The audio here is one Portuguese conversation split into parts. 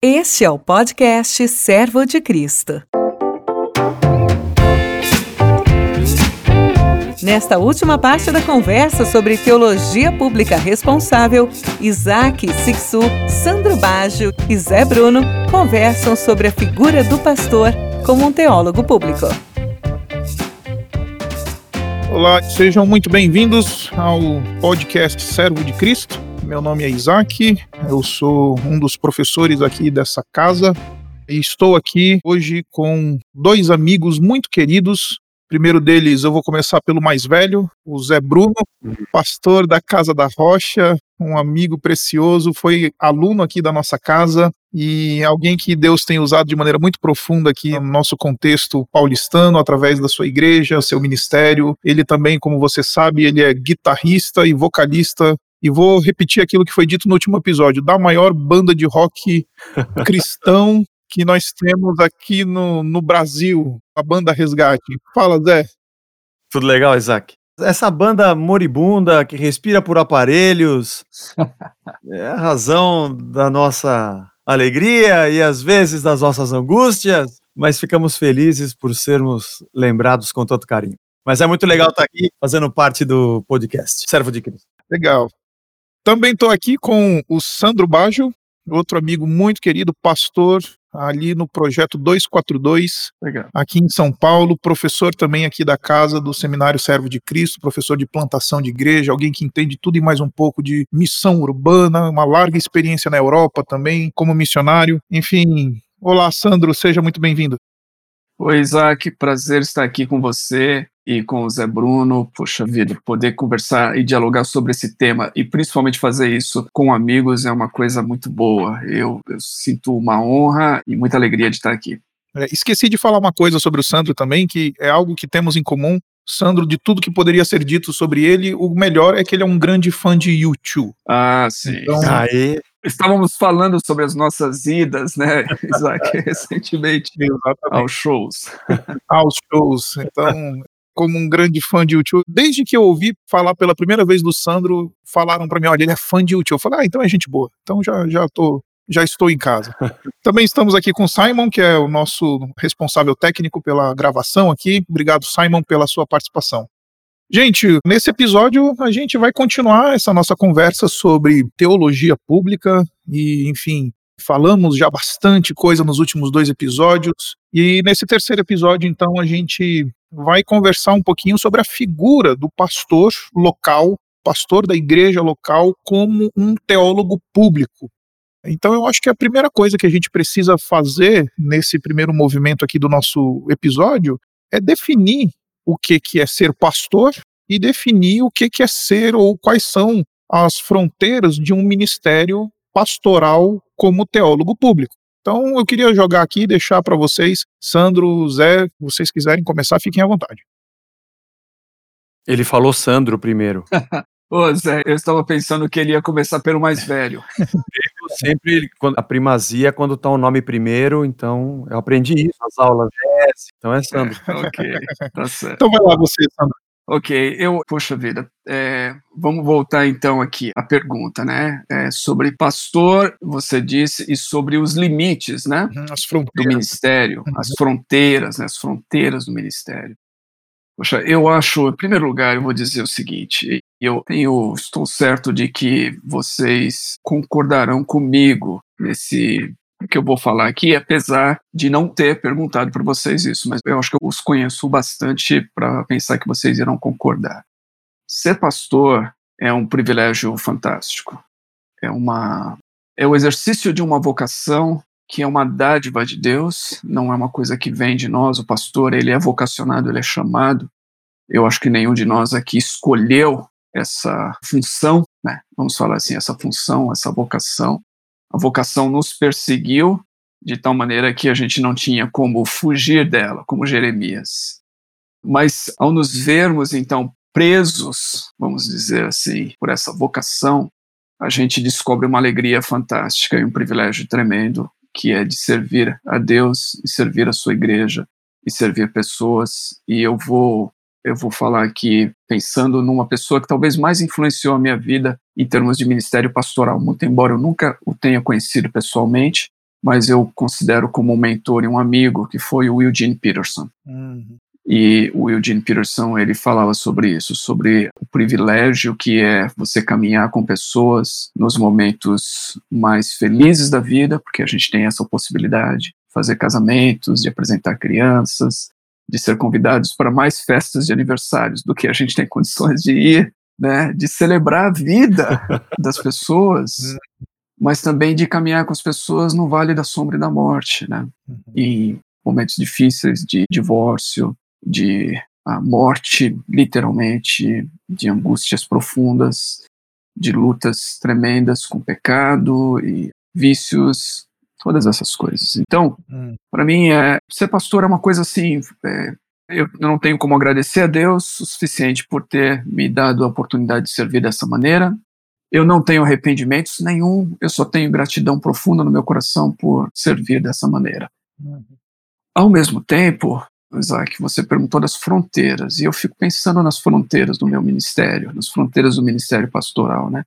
Este é o podcast Servo de Cristo. Nesta última parte da conversa sobre teologia pública responsável, Isaac Sixu, Sandro Baggio e Zé Bruno conversam sobre a figura do pastor como um teólogo público. Olá, sejam muito bem-vindos ao podcast Servo de Cristo. Meu nome é Isaac, eu sou um dos professores aqui dessa casa e estou aqui hoje com dois amigos muito queridos. Primeiro deles, eu vou começar pelo mais velho, o Zé Bruno, pastor da Casa da Rocha, um amigo precioso, foi aluno aqui da nossa casa e alguém que Deus tem usado de maneira muito profunda aqui no nosso contexto paulistano, através da sua igreja, seu ministério. Ele também, como você sabe, ele é guitarrista e vocalista e vou repetir aquilo que foi dito no último episódio, da maior banda de rock cristão que nós temos aqui no, no Brasil, a banda Resgate. Fala, Zé. Tudo legal, Isaac? Essa banda moribunda que respira por aparelhos é a razão da nossa alegria e às vezes das nossas angústias, mas ficamos felizes por sermos lembrados com tanto carinho. Mas é muito legal estar aqui fazendo parte do podcast Servo de Cristo. Legal. Também estou aqui com o Sandro Baggio, outro amigo muito querido, pastor ali no projeto 242, Legal. aqui em São Paulo, professor também aqui da casa do Seminário Servo de Cristo, professor de plantação de igreja, alguém que entende tudo e mais um pouco de missão urbana, uma larga experiência na Europa também como missionário. Enfim, olá Sandro, seja muito bem-vindo. Oi, Isaac, prazer estar aqui com você e com o Zé Bruno. Poxa vida, poder conversar e dialogar sobre esse tema e principalmente fazer isso com amigos é uma coisa muito boa. Eu, eu sinto uma honra e muita alegria de estar aqui. É, esqueci de falar uma coisa sobre o Sandro também, que é algo que temos em comum. Sandro, de tudo que poderia ser dito sobre ele, o melhor é que ele é um grande fã de YouTube. Ah, sim. Então, Aê. Estávamos falando sobre as nossas idas, né, Isaac, recentemente exatamente. aos shows. aos shows. Então, como um grande fã de YouTube, desde que eu ouvi falar pela primeira vez do Sandro, falaram para mim, olha, ele é fã de YouTube. Eu falei, ah, então é gente boa. Então já já tô já estou em casa. Também estamos aqui com o Simon, que é o nosso responsável técnico pela gravação aqui. Obrigado, Simon, pela sua participação. Gente, nesse episódio a gente vai continuar essa nossa conversa sobre teologia pública e, enfim, falamos já bastante coisa nos últimos dois episódios. E nesse terceiro episódio, então, a gente vai conversar um pouquinho sobre a figura do pastor local, pastor da igreja local, como um teólogo público. Então, eu acho que a primeira coisa que a gente precisa fazer nesse primeiro movimento aqui do nosso episódio é definir o que, que é ser pastor e definir o que, que é ser ou quais são as fronteiras de um ministério pastoral como teólogo público. Então, eu queria jogar aqui e deixar para vocês, Sandro, Zé, se vocês quiserem começar, fiquem à vontade. Ele falou Sandro primeiro. Ô, Zé, eu estava pensando que ele ia começar pelo mais velho. Eu sempre a primazia é quando tá o nome primeiro, então eu aprendi isso nas aulas. É, então é Sandro. ok, tá certo. Então vai lá você, Sandro. Ok, eu, poxa vida, é, vamos voltar então aqui à pergunta, né? É, sobre pastor, você disse, e sobre os limites, né? As Do fronteiras. ministério, as fronteiras, né? As fronteiras do ministério. Poxa, eu acho, em primeiro lugar, eu vou dizer o seguinte: eu tenho, estou certo de que vocês concordarão comigo nesse que eu vou falar aqui, apesar de não ter perguntado para vocês isso, mas eu acho que eu os conheço bastante para pensar que vocês irão concordar. Ser pastor é um privilégio fantástico. É uma é o exercício de uma vocação que é uma dádiva de Deus, não é uma coisa que vem de nós. O pastor, ele é vocacionado, ele é chamado. Eu acho que nenhum de nós aqui escolheu essa função, né? Vamos falar assim, essa função, essa vocação. A vocação nos perseguiu de tal maneira que a gente não tinha como fugir dela, como Jeremias. Mas ao nos vermos então presos, vamos dizer assim, por essa vocação, a gente descobre uma alegria fantástica e um privilégio tremendo, que é de servir a Deus e servir a sua igreja e servir pessoas. E eu vou eu vou falar aqui pensando numa pessoa que talvez mais influenciou a minha vida em termos de ministério pastoral, muito embora eu nunca o tenha conhecido pessoalmente, mas eu considero como um mentor e um amigo, que foi o Eugene Peterson. Uhum. E o Eugene Peterson, ele falava sobre isso, sobre o privilégio que é você caminhar com pessoas nos momentos mais felizes da vida, porque a gente tem essa possibilidade, fazer casamentos, de apresentar crianças, de ser convidados para mais festas de aniversários do que a gente tem condições de ir, né, de celebrar a vida das pessoas, mas também de caminhar com as pessoas no vale da sombra e da morte, né, em momentos difíceis de divórcio, de a morte, literalmente, de angústias profundas, de lutas tremendas com pecado e vícios, todas essas coisas. Então, Hum. para mim, é, ser pastor é uma coisa assim. é, eu não tenho como agradecer a Deus o suficiente por ter me dado a oportunidade de servir dessa maneira. Eu não tenho arrependimentos nenhum, eu só tenho gratidão profunda no meu coração por servir dessa maneira. Ao mesmo tempo, Isaac, você perguntou das fronteiras, e eu fico pensando nas fronteiras do meu ministério, nas fronteiras do ministério pastoral, né?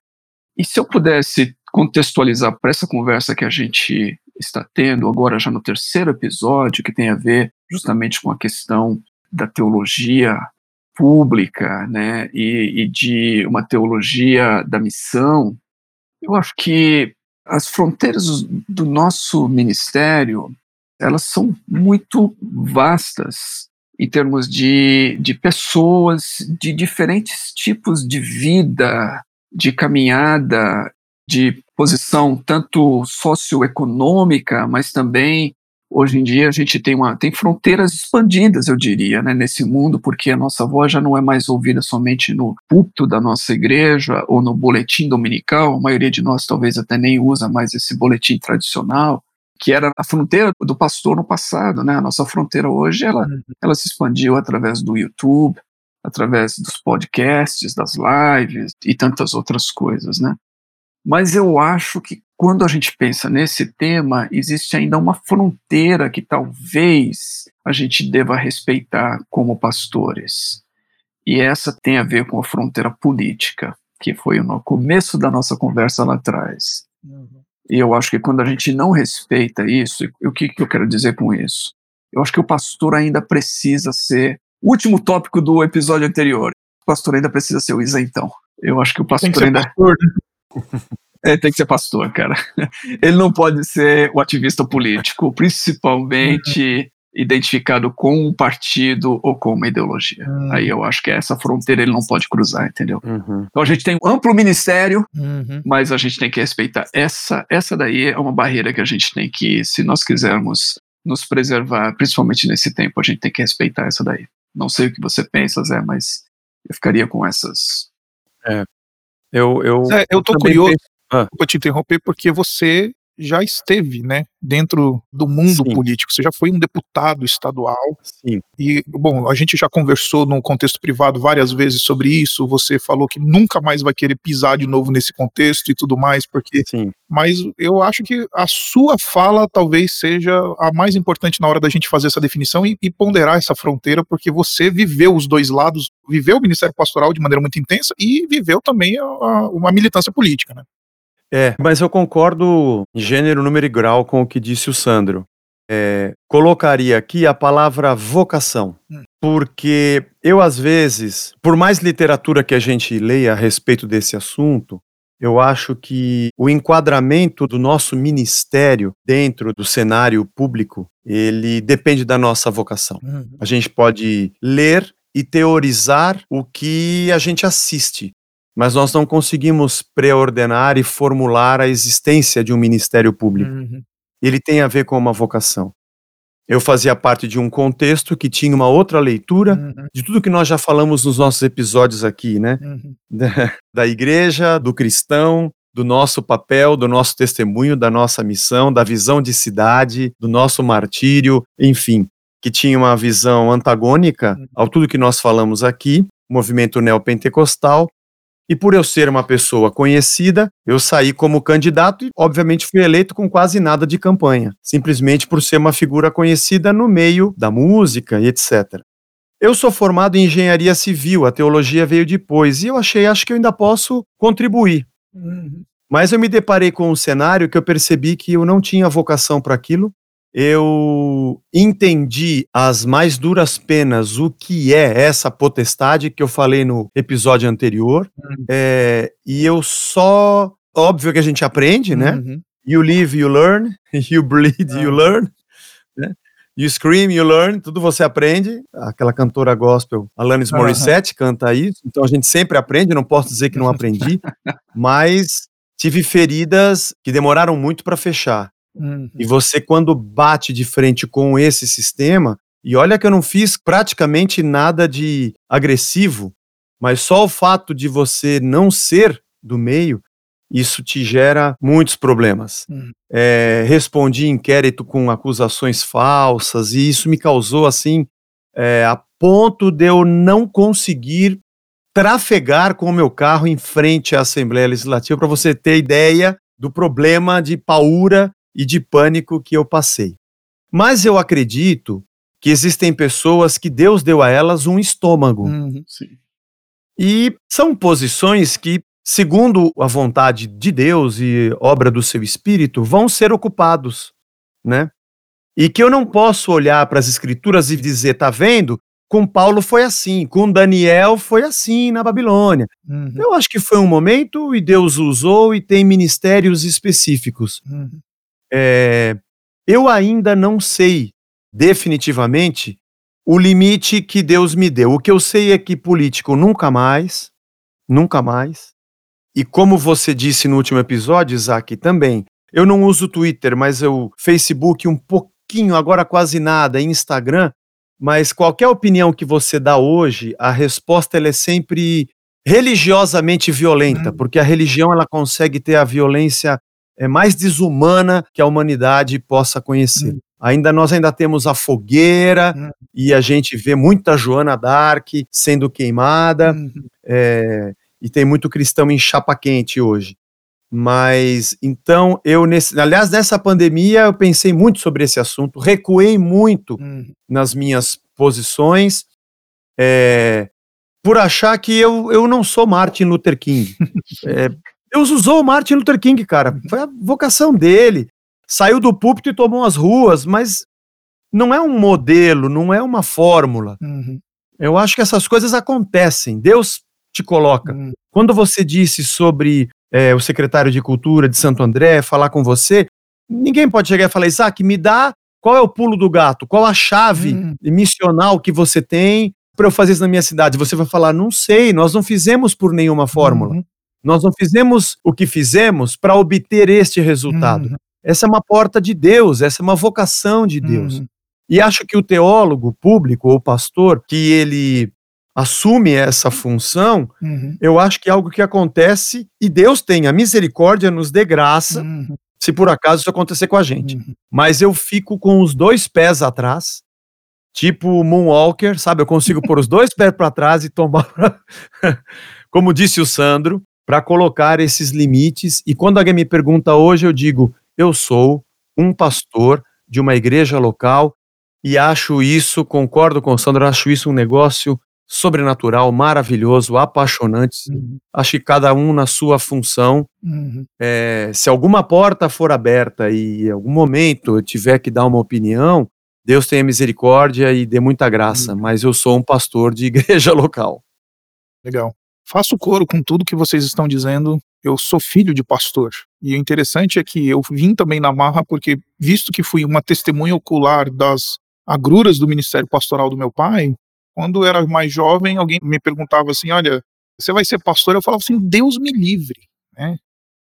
E se eu pudesse contextualizar para essa conversa que a gente está tendo agora já no terceiro episódio, que tem a ver justamente com a questão da teologia pública, né, e, e de uma teologia da missão, eu acho que as fronteiras do nosso ministério elas são muito vastas em termos de, de pessoas de diferentes tipos de vida, de caminhada, de posição tanto socioeconômica, mas também hoje em dia a gente tem uma tem fronteiras expandidas, eu diria, né, nesse mundo, porque a nossa voz já não é mais ouvida somente no púlpito da nossa igreja ou no boletim dominical, a maioria de nós talvez até nem usa mais esse boletim tradicional, que era a fronteira do pastor no passado, né? A nossa fronteira hoje ela ela se expandiu através do YouTube, através dos podcasts, das lives e tantas outras coisas, né? Mas eu acho que quando a gente pensa nesse tema, existe ainda uma fronteira que talvez a gente deva respeitar como pastores. E essa tem a ver com a fronteira política, que foi no começo da nossa conversa lá atrás. E eu acho que quando a gente não respeita isso, o que, que eu quero dizer com isso? Eu acho que o pastor ainda precisa ser. O último tópico do episódio anterior. O pastor ainda precisa ser o isentão. Eu acho que o pastor Tem que ser ainda. pastor, né? É, tem que ser pastor, cara. Ele não pode ser o ativista político, principalmente identificado com um partido ou com uma ideologia. Hum. Aí eu acho que essa fronteira ele não pode cruzar, entendeu? Uhum. Então a gente tem um amplo ministério, Uhum. mas a gente tem que respeitar. Essa, essa daí é uma barreira que a gente tem que, se nós quisermos nos preservar, principalmente nesse tempo, a gente tem que respeitar essa daí. Não sei o que você pensa, Zé, mas eu ficaria com essas. Eu, eu, Zé, eu tô também curioso, Ah. vou te interromper, porque você já esteve, né, dentro do mundo Sim. político. Você já foi um deputado estadual Sim, e, bom, a gente já conversou no contexto privado várias vezes sobre isso. Você falou que nunca mais vai querer pisar de novo nesse contexto e tudo mais, porque sim. mas eu acho que a sua fala talvez seja a mais importante na hora da gente fazer essa definição e, e ponderar essa fronteira, porque você viveu os dois lados, viveu o Ministério Pastoral de maneira muito intensa e viveu também a, a- uma militância política, né? É, mas eu concordo em gênero, número e grau com o que disse o Sandro. É, colocaria aqui a palavra vocação, Hum. porque eu, às vezes, por mais literatura que a gente leia a respeito desse assunto, eu acho que o enquadramento do nosso ministério dentro do cenário público, ele depende da nossa vocação. A gente pode ler e teorizar o que a gente assiste, mas nós não conseguimos preordenar e formular a existência de um ministério público. Uhum. Ele tem a ver com uma vocação. Eu fazia parte de um contexto que tinha uma outra leitura Uhum. de tudo que nós já falamos nos nossos episódios aqui, né? Uhum. Da, da igreja, do cristão, do nosso papel, do nosso testemunho, da nossa missão, da visão de cidade, do nosso martírio, enfim, que tinha uma visão antagônica ao tudo que nós falamos aqui, movimento neopentecostal. E por eu ser uma pessoa conhecida, eu saí como candidato e, obviamente, fui eleito com quase nada de campanha, simplesmente por ser uma figura conhecida no meio da música e etc. Eu sou formado em engenharia civil, a teologia veio depois, e eu achei, acho que eu ainda posso contribuir. Uhum. Mas eu me deparei com um cenário que eu percebi que eu não tinha vocação para aquilo. Eu entendi as mais duras penas, o que é essa potestade que eu falei no episódio anterior. Uhum. É, e eu só. Óbvio que a gente aprende, né? Uhum. You live, you learn. You bleed, you Ah. learn. Né? You scream, you learn. Tudo você aprende. Aquela cantora gospel, Alanis. Morissette, canta isso. Então a gente sempre aprende. Não posso dizer que não aprendi. mas tive feridas que demoraram muito para fechar. Uhum. E você, quando bate de frente com esse sistema, e olha que eu não fiz praticamente nada de agressivo, mas só o fato de você não ser do meio, isso te gera muitos problemas. Uhum. É, respondi inquérito com acusações falsas, e isso me causou, assim, é, a ponto de eu não conseguir trafegar com o meu carro em frente à Assembleia Legislativa, para você ter ideia do problema de paura e de pânico que eu passei. Mas eu acredito que existem pessoas que Deus deu a elas um estômago. Uhum. E são posições que, segundo a vontade de Deus e obra do seu espírito, vão ser ocupados, né? E que eu não posso olhar para as escrituras e dizer, tá vendo? Com Paulo foi assim, com Daniel foi assim na Babilônia. Uhum. Eu acho que foi um momento e Deus usou e tem ministérios específicos. Uhum. É, eu ainda não sei definitivamente o limite que Deus me deu. O que eu sei é que político nunca mais, nunca mais. E como você disse no último episódio, Isaac, também, eu não uso Twitter, mas eu Facebook um pouquinho, agora quase nada, Instagram, mas qualquer opinião que você dá hoje, a resposta ela é sempre religiosamente violenta, Hum. porque a religião ela consegue ter a violência é, mais desumana que a humanidade possa conhecer. Hum. Ainda nós ainda temos a fogueira Hum. e a gente vê muita Joana Dark sendo queimada Uhum. é, e tem muito cristão em chapa quente hoje. Mas então eu nesse, aliás nessa pandemia eu pensei muito sobre esse assunto, recuei muito Uhum. nas minhas posições, é, por achar que eu, eu não sou Martin Luther King. É, Deus usou o Martin Luther King, cara. Foi a vocação dele. Saiu do púlpito e tomou as ruas, mas não é um modelo, não é uma fórmula. Uhum. Eu acho que essas coisas acontecem. Deus te coloca. Uhum. Quando você disse sobre é, o secretário de Cultura de Santo André falar com você, ninguém pode chegar e falar, Isaac, me dá qual é o pulo do gato, qual a chave Hum. missional que você tem para eu fazer isso na minha cidade. Você vai falar, não sei, nós não fizemos por nenhuma fórmula. Uhum. Nós não fizemos o que fizemos para obter este resultado. Uhum. Essa é uma porta de Deus, essa é uma vocação de Deus. Uhum. E acho que o teólogo público ou pastor que ele assume essa função, Uhum. eu acho que é algo que acontece e Deus tem a misericórdia, nos dê graça, Uhum. se por acaso isso acontecer com a gente. Uhum. Mas eu fico com os dois pés atrás, tipo Moonwalker, sabe? Eu consigo pôr os dois pés para trás e tomar, como disse o Sandro, para colocar esses limites. E quando alguém me pergunta hoje, eu digo: eu sou um pastor de uma igreja local e acho isso, concordo com o Sandro, acho isso um negócio sobrenatural, maravilhoso, apaixonante. Uhum. Acho que cada um na sua função. Uhum. É, se alguma porta for aberta e em algum momento eu tiver que dar uma opinião, Deus tenha misericórdia e dê muita graça. Mas eu sou um pastor de igreja local. Legal. Faço coro com tudo que vocês estão dizendo. Eu sou filho de pastor. E o interessante é que eu vim também na marra porque, visto que fui uma testemunha ocular das agruras do ministério pastoral do meu pai, quando eu era mais jovem, alguém me perguntava assim: Olha, você vai ser pastor? Eu falava assim: Deus me livre. Né?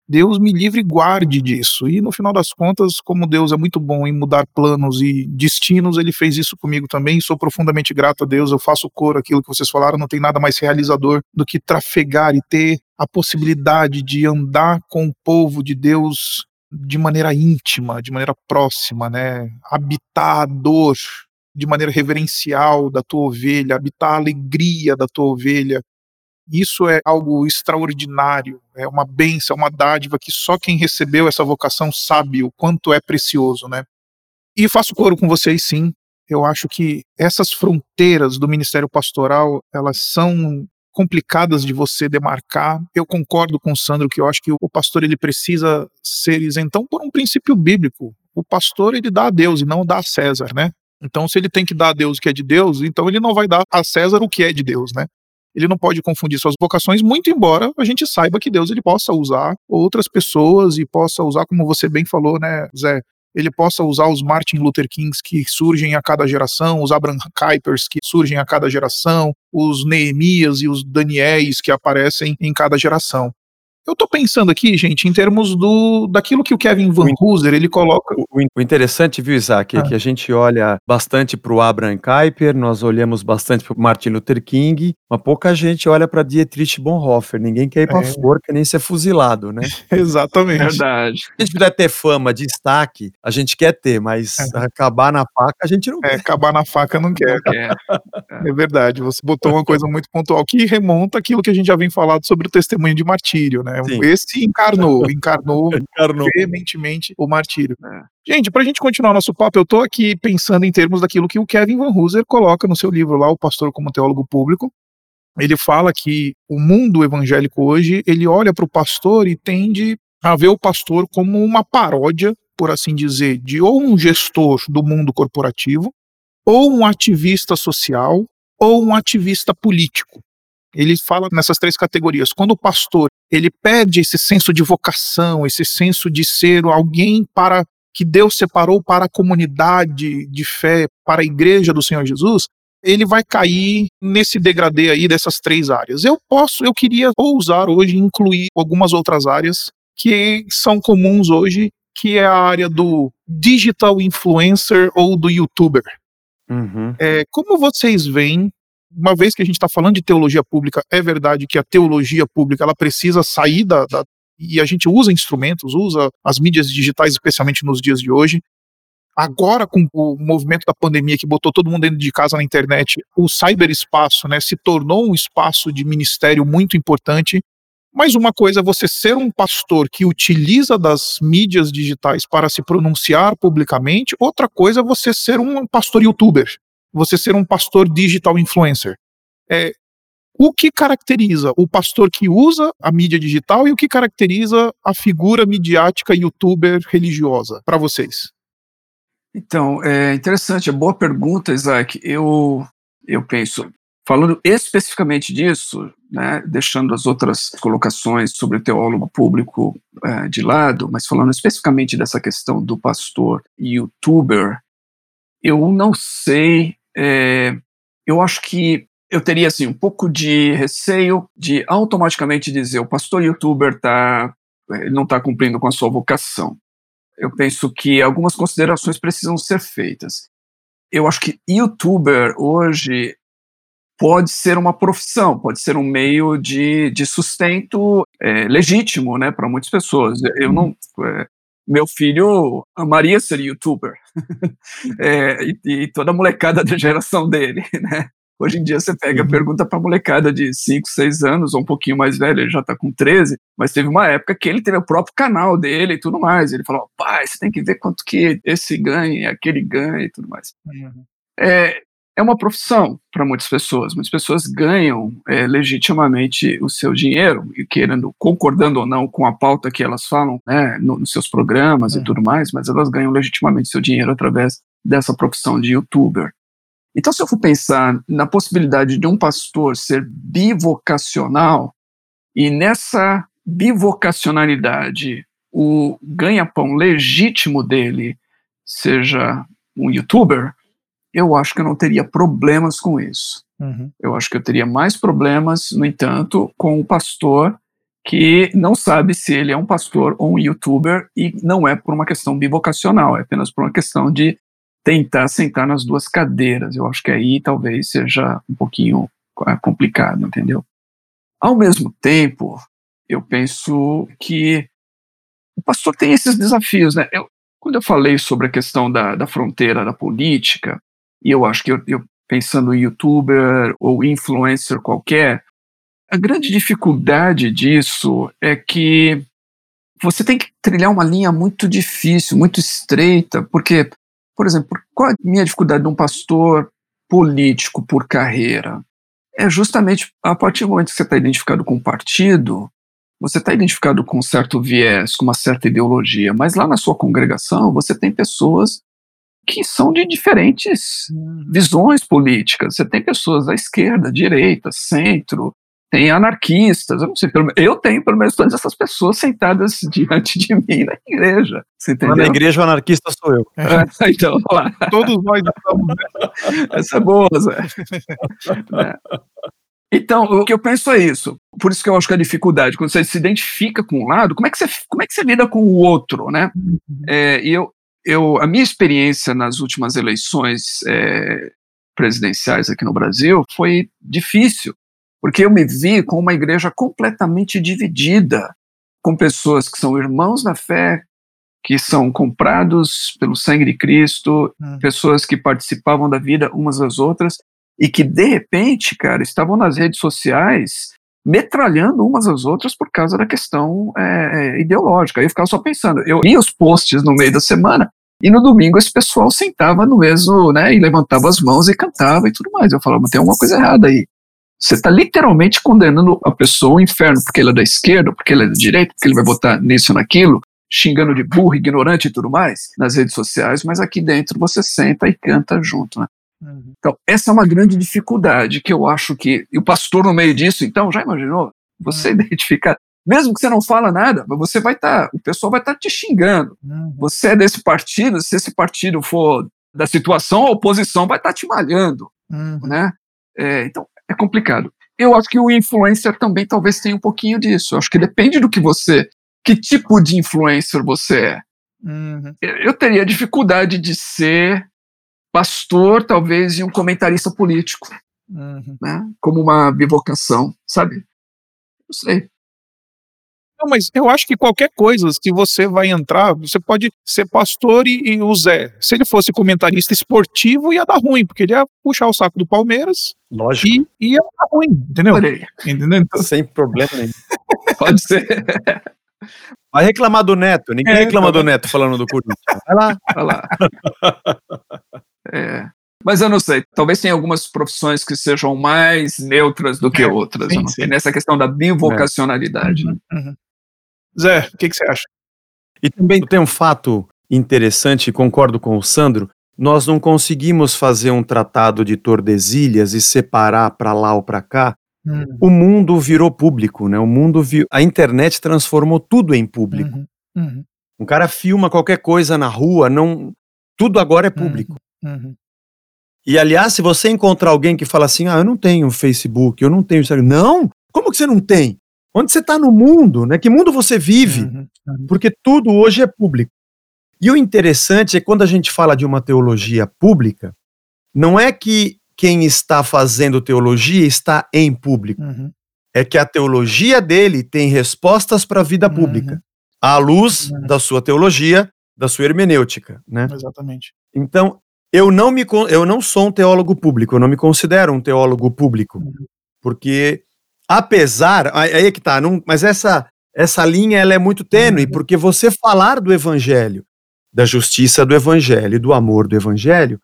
Deus me livre e guarde disso. E no final das contas, como Deus é muito bom em mudar planos e destinos, ele fez isso comigo também. Sou profundamente grato a Deus. Eu faço coro aquilo que vocês falaram. Não tem nada mais realizador do que trafegar e ter a possibilidade de andar com o povo de Deus de maneira íntima, de maneira próxima, né? Habitar a dor de maneira reverencial da tua ovelha, habitar a alegria da tua ovelha, isso é algo extraordinário, é uma benção, uma dádiva que só quem recebeu essa vocação sabe o quanto é precioso, né? E faço coro com vocês, sim. Eu acho que essas fronteiras do ministério pastoral, elas são complicadas de você demarcar. Eu concordo com o Sandro que eu acho que o pastor ele precisa ser isentão por um princípio bíblico. O pastor ele dá a Deus e não dá a César, né? Então, se ele tem que dar a Deus o que é de Deus, então ele não vai dar a César o que é de Deus, né? Ele não pode confundir suas vocações, muito embora a gente saiba que Deus ele possa usar outras pessoas e possa usar, como você bem falou, né, Zé, ele possa usar os Martin Luther Kings que surgem a cada geração, os Abraham Kuypers que surgem a cada geração, os Neemias e os Daniéis que aparecem em cada geração. Eu tô pensando aqui, gente, em termos do daquilo que o Kevin Van Hooser, ele coloca. O, o interessante, viu, Isaac, é ah. que a gente olha bastante para o Abraham Kuyper, nós olhamos bastante para o Martin Luther King, mas pouca gente olha para Dietrich Bonhoeffer. Ninguém quer ir para é. forca nem ser fuzilado, né? Exatamente. Verdade. Se a gente puder ter fama, destaque, a gente quer ter, mas é. acabar na faca a gente não é, quer. acabar na faca não quer. Não quer. É verdade. Você botou uma coisa muito pontual que remonta aquilo que a gente já vem falado sobre o testemunho de martírio, né? Sim. Esse encarnou, encarnou, encarnou veementemente o martírio. É. Gente, para a gente continuar nosso papo, eu estou aqui pensando em termos daquilo que o Kevin Van Hooser coloca no seu livro lá, O Pastor como Teólogo Público. Ele fala que o mundo evangélico hoje, ele olha para o pastor e tende a ver o pastor como uma paródia, por assim dizer, de ou um gestor do mundo corporativo, ou um ativista social, ou um ativista político. Ele fala nessas três categorias. Quando o pastor ele perde esse senso de vocação, esse senso de ser alguém para que Deus separou para a comunidade de fé, para a igreja do Senhor Jesus, ele vai cair nesse degradê aí dessas três áreas. Eu posso, eu queria ousar hoje incluir algumas outras áreas que são comuns hoje, que é a área do digital influencer ou do youtuber. Uhum. É, como vocês veem uma vez que a gente está falando de teologia pública, é verdade que a teologia pública ela precisa sair da, da, e a gente usa instrumentos, usa as mídias digitais, especialmente nos dias de hoje. Agora, com o movimento da pandemia que botou todo mundo dentro de casa na internet, o cyberespaço né, se tornou um espaço de ministério muito importante. Mas uma coisa é você ser um pastor que utiliza das mídias digitais para se pronunciar publicamente, outra coisa é você ser um pastor youtuber você ser um pastor digital influencer. É, o que caracteriza o pastor que usa a mídia digital e o que caracteriza a figura midiática youtuber religiosa para vocês? Então, é interessante, é boa pergunta, Isaac. Eu, eu penso, falando especificamente disso, né, deixando as outras colocações sobre o teólogo público é, de lado, mas falando especificamente dessa questão do pastor youtuber, eu não sei é, eu acho que eu teria assim um pouco de receio de automaticamente dizer o pastor youtuber tá não está cumprindo com a sua vocação. Eu penso que algumas considerações precisam ser feitas. Eu acho que youtuber hoje pode ser uma profissão, pode ser um meio de, de sustento é, legítimo, né, para muitas pessoas. Eu não, é, meu filho amaria ser youtuber. é, e, e, toda a molecada da geração dele, né? Hoje em dia você pega, uhum. pergunta pra molecada de 5, 6 anos, ou um pouquinho mais velho, ele já tá com 13, mas teve uma época que ele teve o próprio canal dele e tudo mais. Ele falou, pai, você tem que ver quanto que esse ganha, aquele ganha e tudo mais. Uhum. É, é uma profissão para muitas pessoas. Muitas pessoas ganham é, legitimamente o seu dinheiro, e querendo, concordando ou não com a pauta que elas falam né, no, nos seus programas é. e tudo mais, mas elas ganham legitimamente seu dinheiro através dessa profissão de youtuber. Então, se eu for pensar na possibilidade de um pastor ser bivocacional, e nessa bivocacionalidade o ganha-pão legítimo dele seja um youtuber, eu acho que eu não teria problemas com isso. Uhum. Eu acho que eu teria mais problemas, no entanto, com o pastor que não sabe se ele é um pastor ou um youtuber e não é por uma questão bivocacional, é apenas por uma questão de tentar sentar nas duas cadeiras. Eu acho que aí talvez seja um pouquinho é, complicado, entendeu? Ao mesmo tempo, eu penso que o pastor tem esses desafios, né? Eu, quando eu falei sobre a questão da, da fronteira da política, e eu acho que eu, eu pensando em youtuber ou influencer qualquer, a grande dificuldade disso é que você tem que trilhar uma linha muito difícil, muito estreita, porque, por exemplo, qual é a minha dificuldade de um pastor político por carreira? é justamente a partir do momento que você está identificado com um partido, você está identificado com um certo viés, com uma certa ideologia, mas lá na sua congregação você tem pessoas que são de diferentes visões políticas. Você tem pessoas da esquerda, direita, centro, tem anarquistas, eu não sei, eu tenho pelo menos todas essas pessoas sentadas diante de mim na igreja. Você entendeu? Na igreja o anarquista sou eu. É, então, lá. Todos nós estamos. Essa é boa, Zé. é. Então, o que eu penso é isso. Por isso que eu acho que a dificuldade, quando você se identifica com um lado, como é que você, como é que você lida com o outro, né? Uhum. É, e eu, eu, a minha experiência nas últimas eleições é, presidenciais aqui no Brasil foi difícil, porque eu me vi com uma igreja completamente dividida, com pessoas que são irmãos na fé, que são comprados pelo sangue de Cristo, hum. pessoas que participavam da vida umas das outras, e que de repente, cara, estavam nas redes sociais metralhando umas às outras por causa da questão é, é ideológica. Eu ficava só pensando, eu li os posts no meio da semana e no domingo esse pessoal sentava no mesmo, né, e levantava as mãos e cantava e tudo mais. Eu falava, tem alguma coisa errada aí. Você está literalmente condenando a pessoa ao inferno porque ela é da esquerda, porque ela é da direita, porque ele vai votar nisso ou naquilo, xingando de burro, ignorante e tudo mais nas redes sociais, mas aqui dentro você senta e canta junto, né? Uhum. Então, essa é uma grande dificuldade que eu acho que. E o pastor no meio disso, então, já imaginou? Você uhum. identificar. Mesmo que você não fala nada, você vai estar. Tá, o pessoal vai estar tá te xingando. Uhum. Você é desse partido, se esse partido for da situação, a oposição vai estar tá te malhando. Uhum. Né? É, então, é complicado. Eu acho que o influencer também talvez tenha um pouquinho disso. Eu acho que depende do que você, que tipo de influencer você é. Uhum. Eu teria dificuldade de ser pastor, talvez, e um comentarista político, uhum. né? Como uma bivocação, sabe? Não sei. Não, mas eu acho que qualquer coisa que você vai entrar, você pode ser pastor e, e, o Zé. Se ele fosse comentarista esportivo, ia dar ruim, porque ele ia puxar o saco do Palmeiras. Lógico. E ia dar ruim, entendeu? Entendeu? Então... Sem problema nenhum. pode ser. Vai reclamar do Neto. Ninguém é, reclama tá do Neto falando do Corinthians. Vai lá. Vai lá. É. Mas eu não sei, talvez tenha algumas profissões que sejam mais neutras do que é, outras. Sim, sim. Nessa questão da bivocacionalidade. É. Né? Uhum. Zé, o que, que você acha? E também tem um fato interessante, concordo com o Sandro, nós não conseguimos fazer um tratado de Tordesilhas e separar para lá ou para cá. Uhum. O mundo virou público, né? O mundo vi... a internet transformou tudo em público. Uhum. Uhum. Um cara filma qualquer coisa na rua, não tudo agora é público. Uhum. E aliás, se você encontrar alguém que fala assim, ah, eu não tenho Facebook, eu não tenho Instagram. Não! Como que você não tem? Onde você está no mundo, né? Que mundo você vive? Uhum, uhum. Porque tudo hoje é público. E o interessante é quando a gente fala de uma teologia pública, não é que quem está fazendo teologia está em público. Uhum. É que a teologia dele tem respostas para a vida uhum. pública, à luz uhum. da sua teologia, da sua hermenêutica, né? Exatamente. Então, eu não me eu não sou um teólogo público, eu não me considero um teólogo público, porque apesar, aí é que tá, não, mas essa essa linha ela é muito tênue, porque você falar do evangelho, da justiça do evangelho, do amor do evangelho,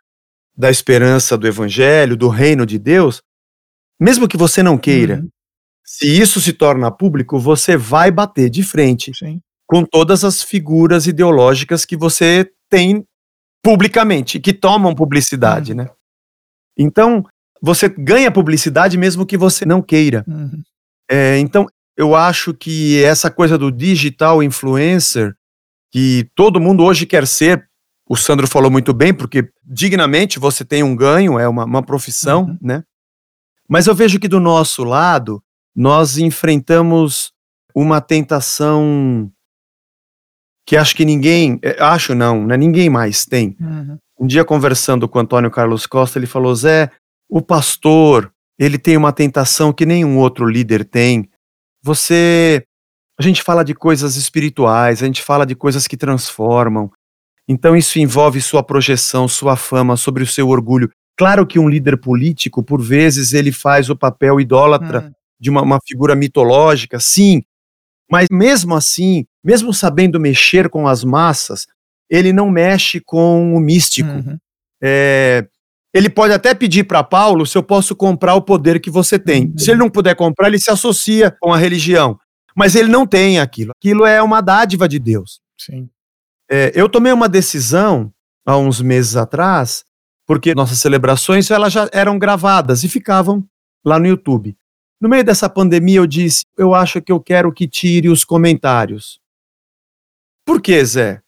da esperança do evangelho, do reino de Deus, mesmo que você não queira, uhum. se isso se torna público, você vai bater de frente Sim. com todas as figuras ideológicas que você tem publicamente, que tomam publicidade, uhum. né? Então, você ganha publicidade mesmo que você não queira. Uhum. É, então, eu acho que essa coisa do digital influencer, que todo mundo hoje quer ser, o Sandro falou muito bem, porque dignamente você tem um ganho, é uma, uma profissão, uhum. né? Mas eu vejo que do nosso lado, nós enfrentamos uma tentação que acho que ninguém, é, acho não, né, ninguém mais tem. Uhum. Um dia conversando com o Antônio Carlos Costa, ele falou: Zé, o pastor, ele tem uma tentação que nenhum outro líder tem. Você. A gente fala de coisas espirituais, a gente fala de coisas que transformam. Então isso envolve sua projeção, sua fama, sobre o seu orgulho. Claro que um líder político, por vezes, ele faz o papel idólatra uhum. de uma, uma figura mitológica, sim, mas mesmo assim, mesmo sabendo mexer com as massas, ele não mexe com o místico. Uhum. É, Ele pode até pedir para Paulo se eu posso comprar o poder que você tem. Se ele não puder comprar, ele se associa com a religião. Mas ele não tem aquilo. Aquilo é uma dádiva de Deus. Sim. É, eu tomei uma decisão há uns meses atrás, porque nossas celebrações elas já eram gravadas e ficavam lá no YouTube. No meio dessa pandemia, eu disse: eu acho que eu quero que tire os comentários. Por que, Zé?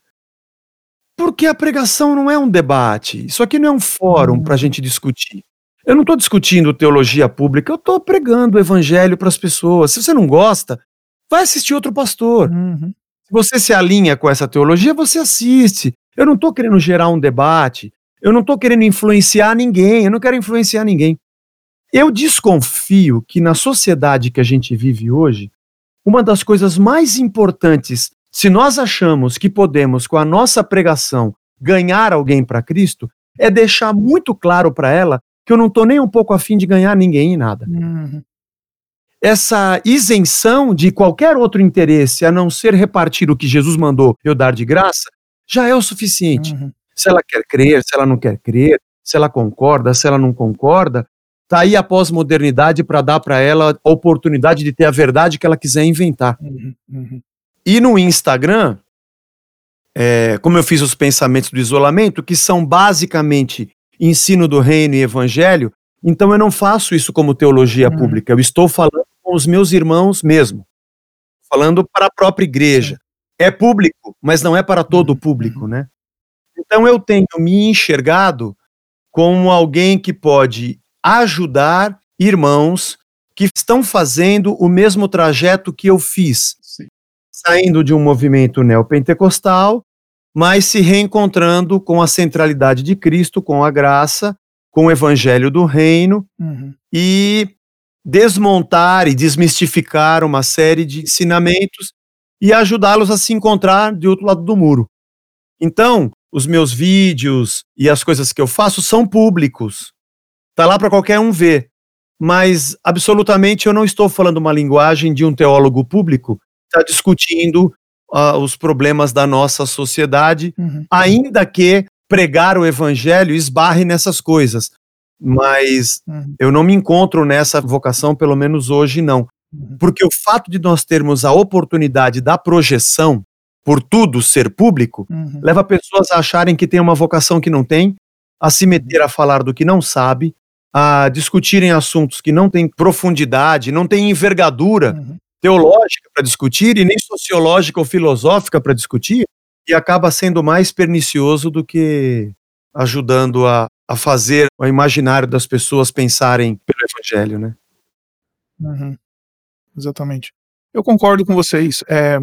Porque a pregação não é um debate. Isso aqui não é um fórum para a gente discutir. Eu não estou discutindo teologia pública, eu estou pregando o evangelho para as pessoas. Se você não gosta, vai assistir outro pastor. Uhum. Se você se alinha com essa teologia, você assiste. Eu não estou querendo gerar um debate, eu não estou querendo influenciar ninguém, eu não quero influenciar ninguém. Eu desconfio que na sociedade que a gente vive hoje, uma das coisas mais importantes, se nós achamos que podemos, com a nossa pregação, ganhar alguém para Cristo, é deixar muito claro para ela que eu não estou nem um pouco afim de ganhar ninguém em nada. Uhum. Essa isenção de qualquer outro interesse a não ser repartir o que Jesus mandou eu dar de graça, já é o suficiente. Uhum. Se ela quer crer, se ela não quer crer, se ela concorda, se ela não concorda, tá aí a pós-modernidade para dar para ela a oportunidade de ter a verdade que ela quiser inventar. Uhum. Uhum. E no Instagram, é, como eu fiz os pensamentos do isolamento, que são basicamente ensino do reino e evangelho, então eu não faço isso como teologia Uhum. pública, eu estou falando com os meus irmãos mesmo, falando para a própria igreja. É público, mas não é para todo o público, né? Então eu tenho me enxergado como alguém que pode ajudar irmãos que estão fazendo o mesmo trajeto que eu fiz, Sim. saindo de um movimento neopentecostal, mas se reencontrando com a centralidade de Cristo, com a graça, com o evangelho do reino Uhum. e desmontar e desmistificar uma série de ensinamentos e ajudá-los a se encontrar de outro lado do muro. Então, os meus vídeos e as coisas que eu faço são públicos. Tá lá para qualquer um ver. Mas absolutamente eu não estou falando uma linguagem de um teólogo público que está discutindo ah, os problemas da nossa sociedade, Uhum. ainda que pregar o evangelho esbarre nessas coisas. Mas Uhum. eu não me encontro nessa vocação, pelo menos hoje não. Uhum. Porque o fato de nós termos a oportunidade da projeção, por tudo ser público, Uhum. leva pessoas a acharem que tem uma vocação que não tem, a se meter a falar do que não sabe, a discutirem assuntos que não têm profundidade, não têm envergadura Uhum. teológica para discutir e nem sociológica ou filosófica para discutir, e acaba sendo mais pernicioso do que ajudando a, a fazer o imaginário das pessoas pensarem pelo evangelho, né? Uhum. Exatamente. Eu concordo com vocês. É,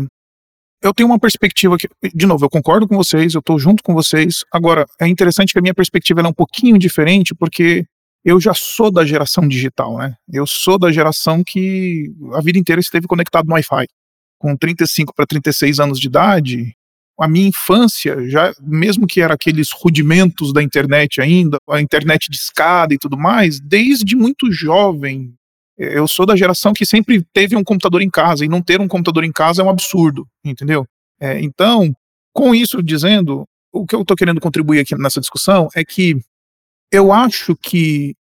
eu tenho uma perspectiva que, de novo, eu concordo com vocês, eu estou junto com vocês. Agora, é interessante que a minha perspectiva é um pouquinho diferente, porque eu já sou da geração digital, né? Eu sou da geração que a vida inteira esteve conectado no Wi-Fi. Com 35 para 36 anos de idade, a minha infância, já mesmo que era aqueles rudimentos da internet ainda, a internet de escada e tudo mais, desde muito jovem, eu sou da geração que sempre teve um computador em casa, e não ter um computador em casa é um absurdo, entendeu? É, então, com isso dizendo, o que eu estou querendo contribuir aqui nessa discussão é que eu acho que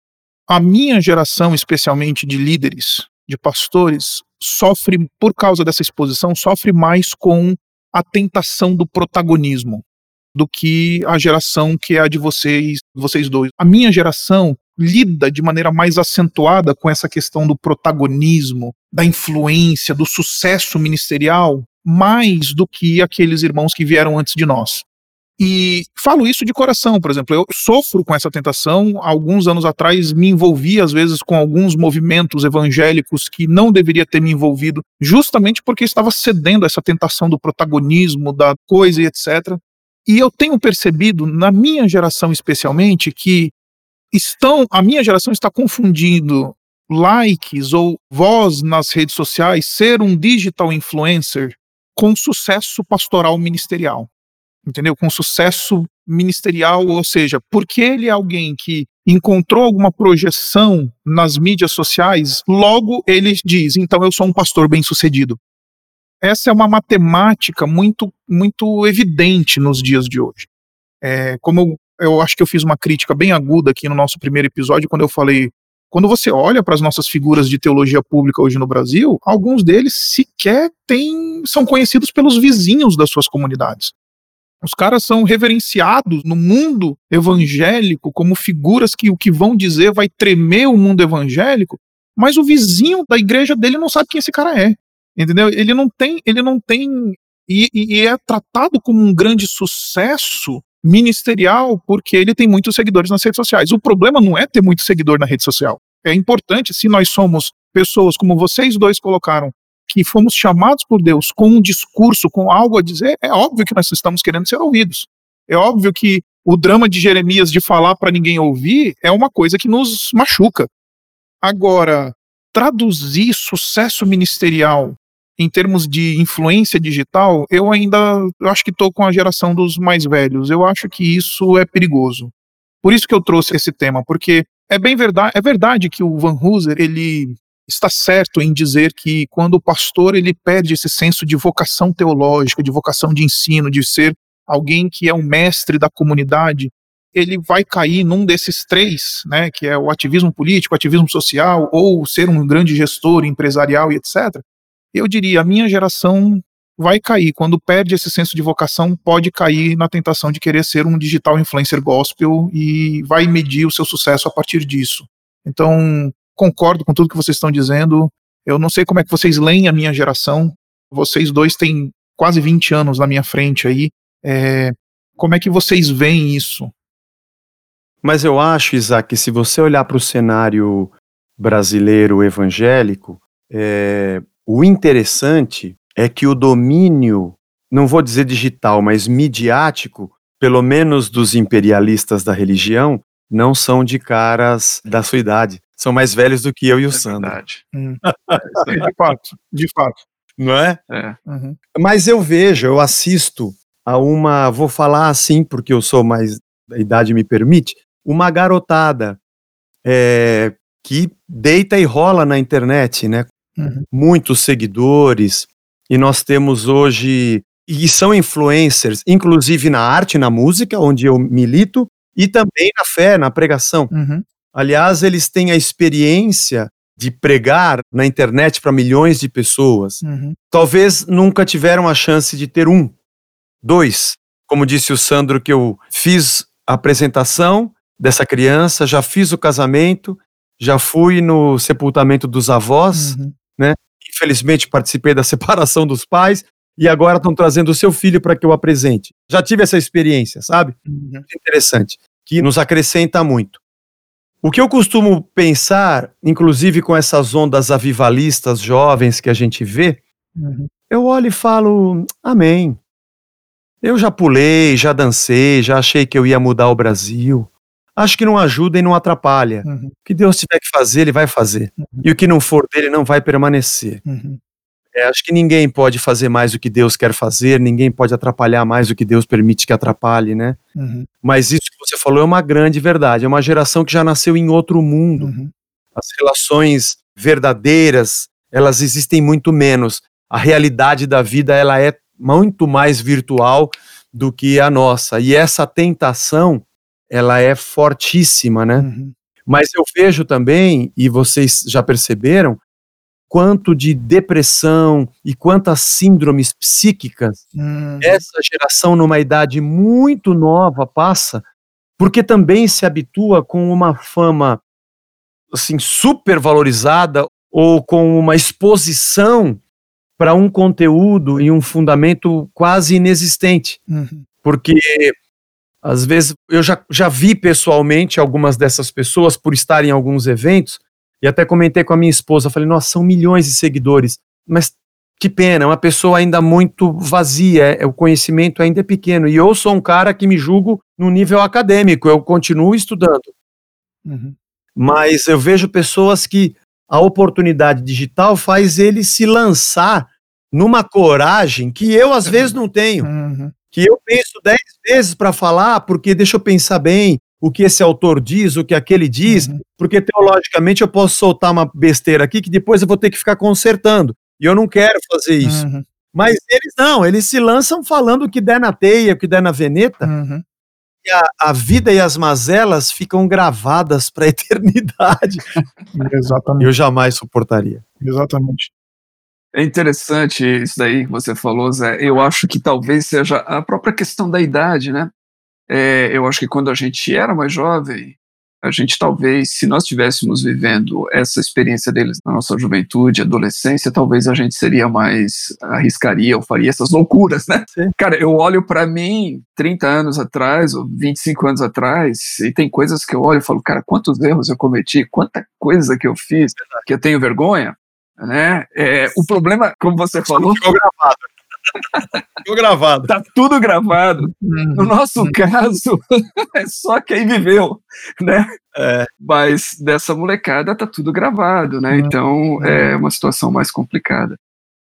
a minha geração, especialmente de líderes, de pastores, sofre, por causa dessa exposição, sofre mais com a tentação do protagonismo do que a geração que é a de vocês, vocês dois. A minha geração lida de maneira mais acentuada com essa questão do protagonismo, da influência, do sucesso ministerial, mais do que aqueles irmãos que vieram antes de nós. E falo isso de coração, por exemplo, eu sofro com essa tentação. Alguns anos atrás me envolvi, às vezes, com alguns movimentos evangélicos que não deveria ter me envolvido, justamente porque estava cedendo a essa tentação do protagonismo, da coisa e etc. E eu tenho percebido, na minha geração especialmente, que estão, a minha geração está confundindo likes ou voz nas redes sociais, ser um digital influencer, com sucesso pastoral ministerial entendeu? Com sucesso ministerial, ou seja, porque ele é alguém que encontrou alguma projeção nas mídias sociais, logo ele diz, então eu sou um pastor bem-sucedido. Essa é uma matemática muito muito evidente nos dias de hoje. É, como eu eu acho que eu fiz uma crítica bem aguda aqui no nosso primeiro episódio, quando eu falei. Quando você olha para as nossas figuras de teologia pública hoje no Brasil, alguns deles sequer têm, são conhecidos pelos vizinhos das suas comunidades. Os caras são reverenciados no mundo evangélico como figuras que o que vão dizer vai tremer o mundo evangélico, mas o vizinho da igreja dele não sabe quem esse cara é. Entendeu? Ele não tem, ele não tem e, e, é tratado como um grande sucesso ministerial porque ele tem muitos seguidores nas redes sociais. O problema não é ter muito seguidor na rede social. É importante se nós somos pessoas como vocês dois colocaram, que fomos chamados por Deus com um discurso, com algo a dizer, é óbvio que nós estamos querendo ser ouvidos. É óbvio que o drama de Jeremias de falar para ninguém ouvir é uma coisa que nos machuca. Agora, traduzir sucesso ministerial em termos de influência digital, eu ainda eu acho que estou com a geração dos mais velhos. Eu acho que isso é perigoso. Por isso que eu trouxe esse tema, porque é bem verdade, é verdade que o Van Hooser, ele está certo em dizer que quando o pastor ele perde esse senso de vocação teológica, de vocação de ensino, de ser alguém que é o mestre da comunidade, ele vai cair num desses três, né, que é o ativismo político, ativismo social ou ser um grande gestor empresarial e etc. Eu diria, a minha geração vai cair quando perde esse senso de vocação, pode cair na tentação de querer ser um digital influencer gospel e vai medir o seu sucesso a partir disso. Então, concordo com tudo que vocês estão dizendo. Eu não sei como é que vocês leem a minha geração. Vocês dois têm quase 20 anos na minha frente aí. É, como é que vocês veem isso? Mas eu acho, Isaac, que se você olhar para o cenário brasileiro evangélico, é, o interessante é que o domínio, não vou dizer digital, mas midiático, pelo menos dos imperialistas da religião, não são de caras da sua idade. São mais velhos do que eu e o é Sandro. Hum. de fato, de fato. Não é? é. Uhum. Mas eu vejo, eu assisto a uma, vou falar assim porque eu sou mais, a idade me permite, uma garotada é, que deita e rola na internet, né? Uhum. Muitos seguidores, e nós temos hoje, e são influencers, inclusive na arte, na música, onde eu milito, e também na fé, na pregação. Uhum. Aliás, eles têm a experiência de pregar na internet para milhões de pessoas. Uhum. Talvez nunca tiveram a chance de ter um, dois. Como disse o Sandro, que eu fiz a apresentação dessa criança, já fiz o casamento, já fui no sepultamento dos avós, uhum. né? Infelizmente participei da separação dos pais e agora estão trazendo o seu filho para que eu apresente. Já tive essa experiência, sabe? Uhum. Interessante que nos acrescenta muito. O que eu costumo pensar, inclusive com essas ondas avivalistas jovens que a gente vê, uhum. eu olho e falo: Amém. Eu já pulei, já dancei, já achei que eu ia mudar o Brasil. Acho que não ajuda e não atrapalha. Uhum. O que Deus tiver que fazer, Ele vai fazer. Uhum. E o que não for dele não vai permanecer. Uhum. É, acho que ninguém pode fazer mais do que Deus quer fazer, ninguém pode atrapalhar mais do que Deus permite que atrapalhe, né? Uhum. Mas isso que você falou é uma grande verdade. É uma geração que já nasceu em outro mundo. Uhum. As relações verdadeiras, elas existem muito menos. A realidade da vida, ela é muito mais virtual do que a nossa. E essa tentação, ela é fortíssima, né? Uhum. Mas eu vejo também, e vocês já perceberam, quanto de depressão e quantas síndromes psíquicas hum. essa geração, numa idade muito nova, passa, porque também se habitua com uma fama assim super valorizada ou com uma exposição para um conteúdo e um fundamento quase inexistente. Uhum. Porque às vezes eu já, já vi pessoalmente algumas dessas pessoas por estar em alguns eventos e até comentei com a minha esposa, falei, nossa, são milhões de seguidores, mas que pena, é uma pessoa ainda muito vazia, é, o conhecimento ainda é pequeno. E eu sou um cara que me julgo no nível acadêmico, eu continuo estudando. Uhum. Mas eu vejo pessoas que a oportunidade digital faz ele se lançar numa coragem que eu às vezes não tenho. Uhum. Que eu penso dez vezes para falar, porque deixa eu pensar bem, o que esse autor diz, o que aquele diz, uhum. porque teologicamente eu posso soltar uma besteira aqui que depois eu vou ter que ficar consertando. E eu não quero fazer isso. Uhum. Mas eles não, eles se lançam falando o que der na teia, o que der na veneta. Uhum. que a, a vida e as mazelas ficam gravadas para a eternidade. Exatamente. Eu jamais suportaria. Exatamente. É interessante isso daí que você falou, Zé. Eu acho que talvez seja a própria questão da idade, né? É, eu acho que quando a gente era mais jovem, a gente talvez, se nós estivéssemos vivendo essa experiência deles na nossa juventude, adolescência, talvez a gente seria mais, arriscaria ou faria essas loucuras, né? Sim. Cara, eu olho para mim 30 anos atrás, ou 25 anos atrás, e tem coisas que eu olho e falo, cara, quantos erros eu cometi, quanta coisa que eu fiz, que eu tenho vergonha, né? É, o problema, como você falou... Ficou gravado. Ficou gravado. Tá tudo gravado. Uhum. No nosso uhum. caso, é só quem viveu, né? É. Mas dessa molecada tá tudo gravado, né? Uhum. Então é uma situação mais complicada.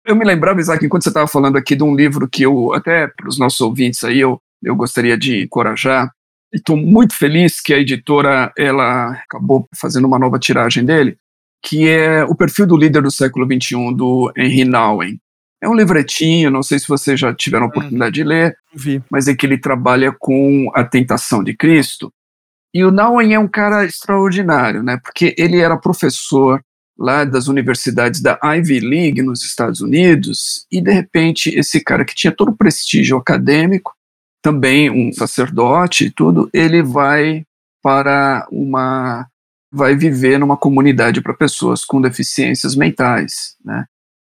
Eu me lembrava, Isaac, enquanto você estava falando aqui de um livro que eu, até para os nossos ouvintes aí, eu, eu gostaria de encorajar. E estou muito feliz que a editora ela acabou fazendo uma nova tiragem dele, que é o perfil do líder do século XXI, do Henry Nouwen. É um livretinho, não sei se vocês já tiveram a hum. oportunidade de ler, Vi. mas é que ele trabalha com a tentação de Cristo. E o Nouwen é um cara extraordinário, né? Porque ele era professor lá das universidades da Ivy League nos Estados Unidos, e de repente esse cara que tinha todo o prestígio acadêmico, também um sacerdote e tudo, ele vai para uma vai viver numa comunidade para pessoas com deficiências mentais, né?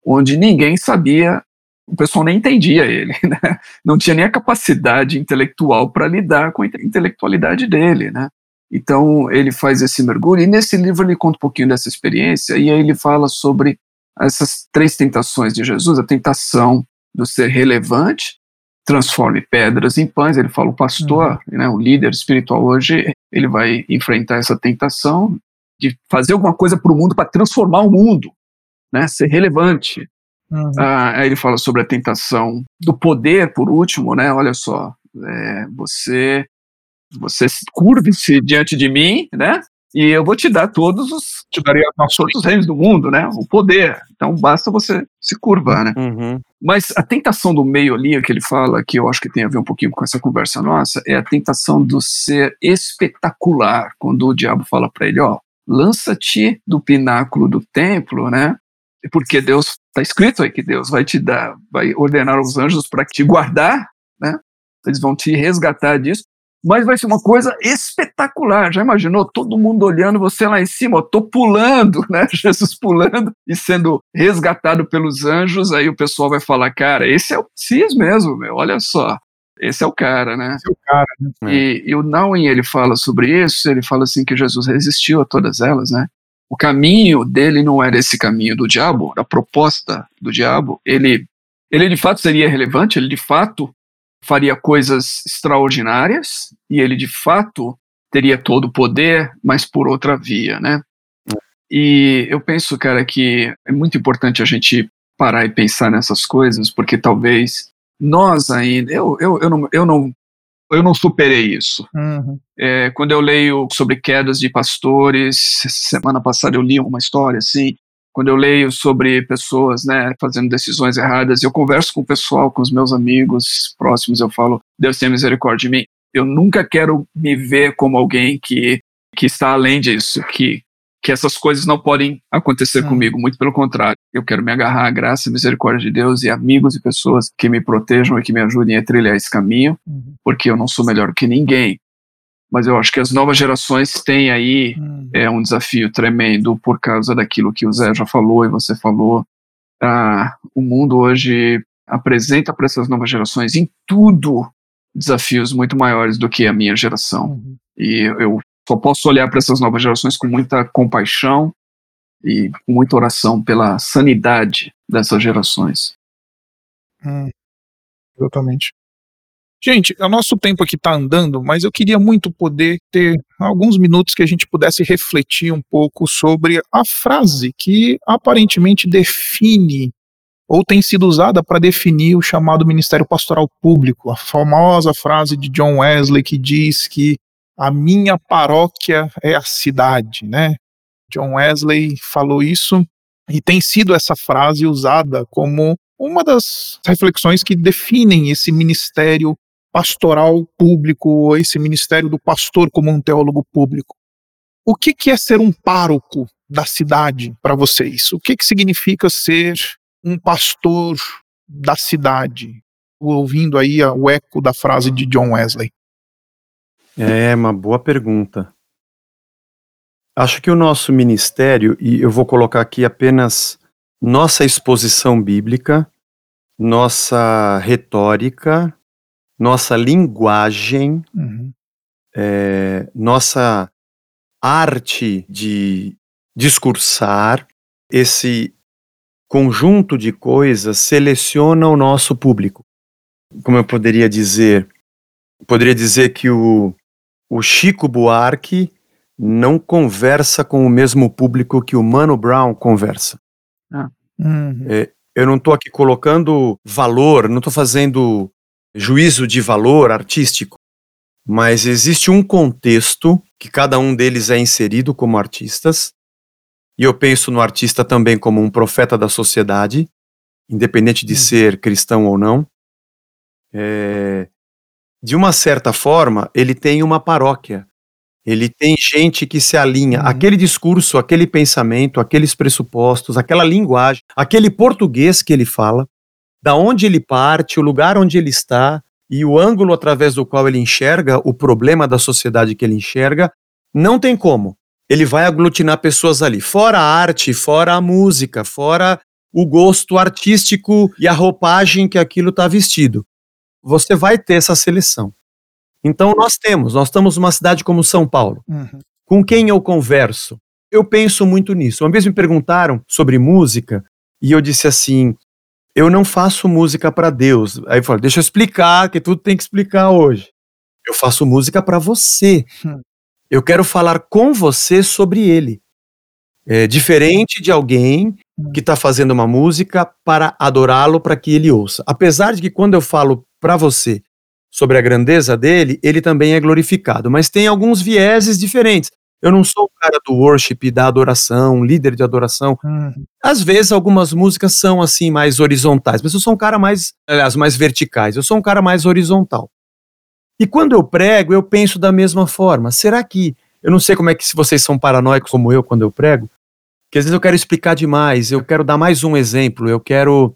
Onde ninguém sabia, o pessoal nem entendia ele, né? não tinha nem a capacidade intelectual para lidar com a intelectualidade dele, né? Então ele faz esse mergulho e nesse livro ele conta um pouquinho dessa experiência e aí ele fala sobre essas três tentações de Jesus, a tentação do ser relevante, transforme pedras em pães. Ele fala o pastor, uhum. né, o líder espiritual hoje, ele vai enfrentar essa tentação de fazer alguma coisa para o mundo para transformar o mundo né, ser relevante. Uhum. Ah, aí ele fala sobre a tentação do poder, por último, né? Olha só, é, você você curve-se diante de mim, né? E eu vou te dar todos os te daria todos os reinos do mundo, né? O poder. Então basta você se curvar, né? Uhum. Mas a tentação do meio ali que ele fala, que eu acho que tem a ver um pouquinho com essa conversa nossa, é a tentação do ser espetacular. Quando o diabo fala para ele, ó, lança-te do pináculo do templo, né? Porque Deus está escrito aí que Deus vai te dar, vai ordenar os anjos para te guardar, né? Eles vão te resgatar disso, mas vai ser uma coisa espetacular. Já imaginou todo mundo olhando você lá em cima, tô pulando, né? Jesus pulando e sendo resgatado pelos anjos. Aí o pessoal vai falar, cara, esse é o Cis mesmo, meu. Olha só. Esse é o cara, né? Esse é o cara, né? E, e o Nauen, ele fala sobre isso, ele fala assim que Jesus resistiu a todas elas, né? O caminho dele não era esse caminho do diabo, a proposta do diabo. Ele, ele de fato seria relevante, ele de fato faria coisas extraordinárias e ele de fato teria todo o poder, mas por outra via, né? E eu penso, cara, que é muito importante a gente parar e pensar nessas coisas, porque talvez nós ainda, eu, eu, eu, não, eu não eu não superei isso. Uhum. É, quando eu leio sobre quedas de pastores, semana passada eu li uma história assim. Quando eu leio sobre pessoas, né, fazendo decisões erradas, eu converso com o pessoal, com os meus amigos próximos, eu falo, Deus tenha misericórdia de mim. Eu nunca quero me ver como alguém que, que está além disso, que, que essas coisas não podem acontecer hum. comigo, muito pelo contrário. Eu quero me agarrar à graça e misericórdia de Deus e amigos e pessoas que me protejam e que me ajudem a trilhar esse caminho, uhum. porque eu não sou melhor que ninguém. Mas eu acho que as novas gerações têm aí uhum. é, um desafio tremendo por causa daquilo que o Zé já falou e você falou. Ah, o mundo hoje apresenta para essas novas gerações em tudo desafios muito maiores do que a minha geração. Uhum. E eu só posso olhar para essas novas gerações com muita compaixão e com muita oração pela sanidade dessas gerações. Hum, exatamente. Gente, o nosso tempo aqui está andando, mas eu queria muito poder ter alguns minutos que a gente pudesse refletir um pouco sobre a frase que aparentemente define ou tem sido usada para definir o chamado ministério pastoral público, a famosa frase de John Wesley que diz que a minha paróquia é a cidade, né? John Wesley falou isso e tem sido essa frase usada como uma das reflexões que definem esse ministério pastoral público, esse ministério do pastor como um teólogo público. O que, que é ser um pároco da cidade para vocês? O que, que significa ser um pastor da cidade? Ouvindo aí o eco da frase de John Wesley. É uma boa pergunta. Acho que o nosso ministério, e eu vou colocar aqui apenas nossa exposição bíblica, nossa retórica, nossa linguagem, uhum. é, nossa arte de discursar, esse conjunto de coisas seleciona o nosso público. Como eu poderia dizer? Poderia dizer que o, o Chico Buarque não conversa com o mesmo público que o Mano Brown conversa. Ah. Uhum. É, eu não estou aqui colocando valor, não estou fazendo juízo de valor artístico, mas existe um contexto que cada um deles é inserido como artistas, e eu penso no artista também como um profeta da sociedade, independente de uhum. ser cristão ou não. É, de uma certa forma, ele tem uma paróquia ele tem gente que se alinha. Uhum. Aquele discurso, aquele pensamento, aqueles pressupostos, aquela linguagem, aquele português que ele fala, da onde ele parte, o lugar onde ele está e o ângulo através do qual ele enxerga o problema da sociedade que ele enxerga, não tem como. Ele vai aglutinar pessoas ali, fora a arte, fora a música, fora o gosto artístico e a roupagem que aquilo está vestido. Você vai ter essa seleção. Então nós temos, nós estamos numa cidade como São Paulo. Uhum. Com quem eu converso? Eu penso muito nisso. Uma vez me perguntaram sobre música e eu disse assim: eu não faço música para Deus. Aí eu falei: deixa eu explicar, que tudo tem que explicar hoje. Eu faço música para você. Uhum. Eu quero falar com você sobre ele. É diferente de alguém. Que está fazendo uma música para adorá-lo, para que ele ouça. Apesar de que quando eu falo para você, sobre a grandeza dele, ele também é glorificado. Mas tem alguns vieses diferentes. Eu não sou o cara do worship, da adoração, líder de adoração. Uhum. Às vezes algumas músicas são assim mais horizontais, mas eu sou um cara mais, aliás, mais verticais. Eu sou um cara mais horizontal. E quando eu prego, eu penso da mesma forma. Será que eu não sei como é que se vocês são paranoicos como eu quando eu prego, que às vezes eu quero explicar demais, eu quero dar mais um exemplo, eu quero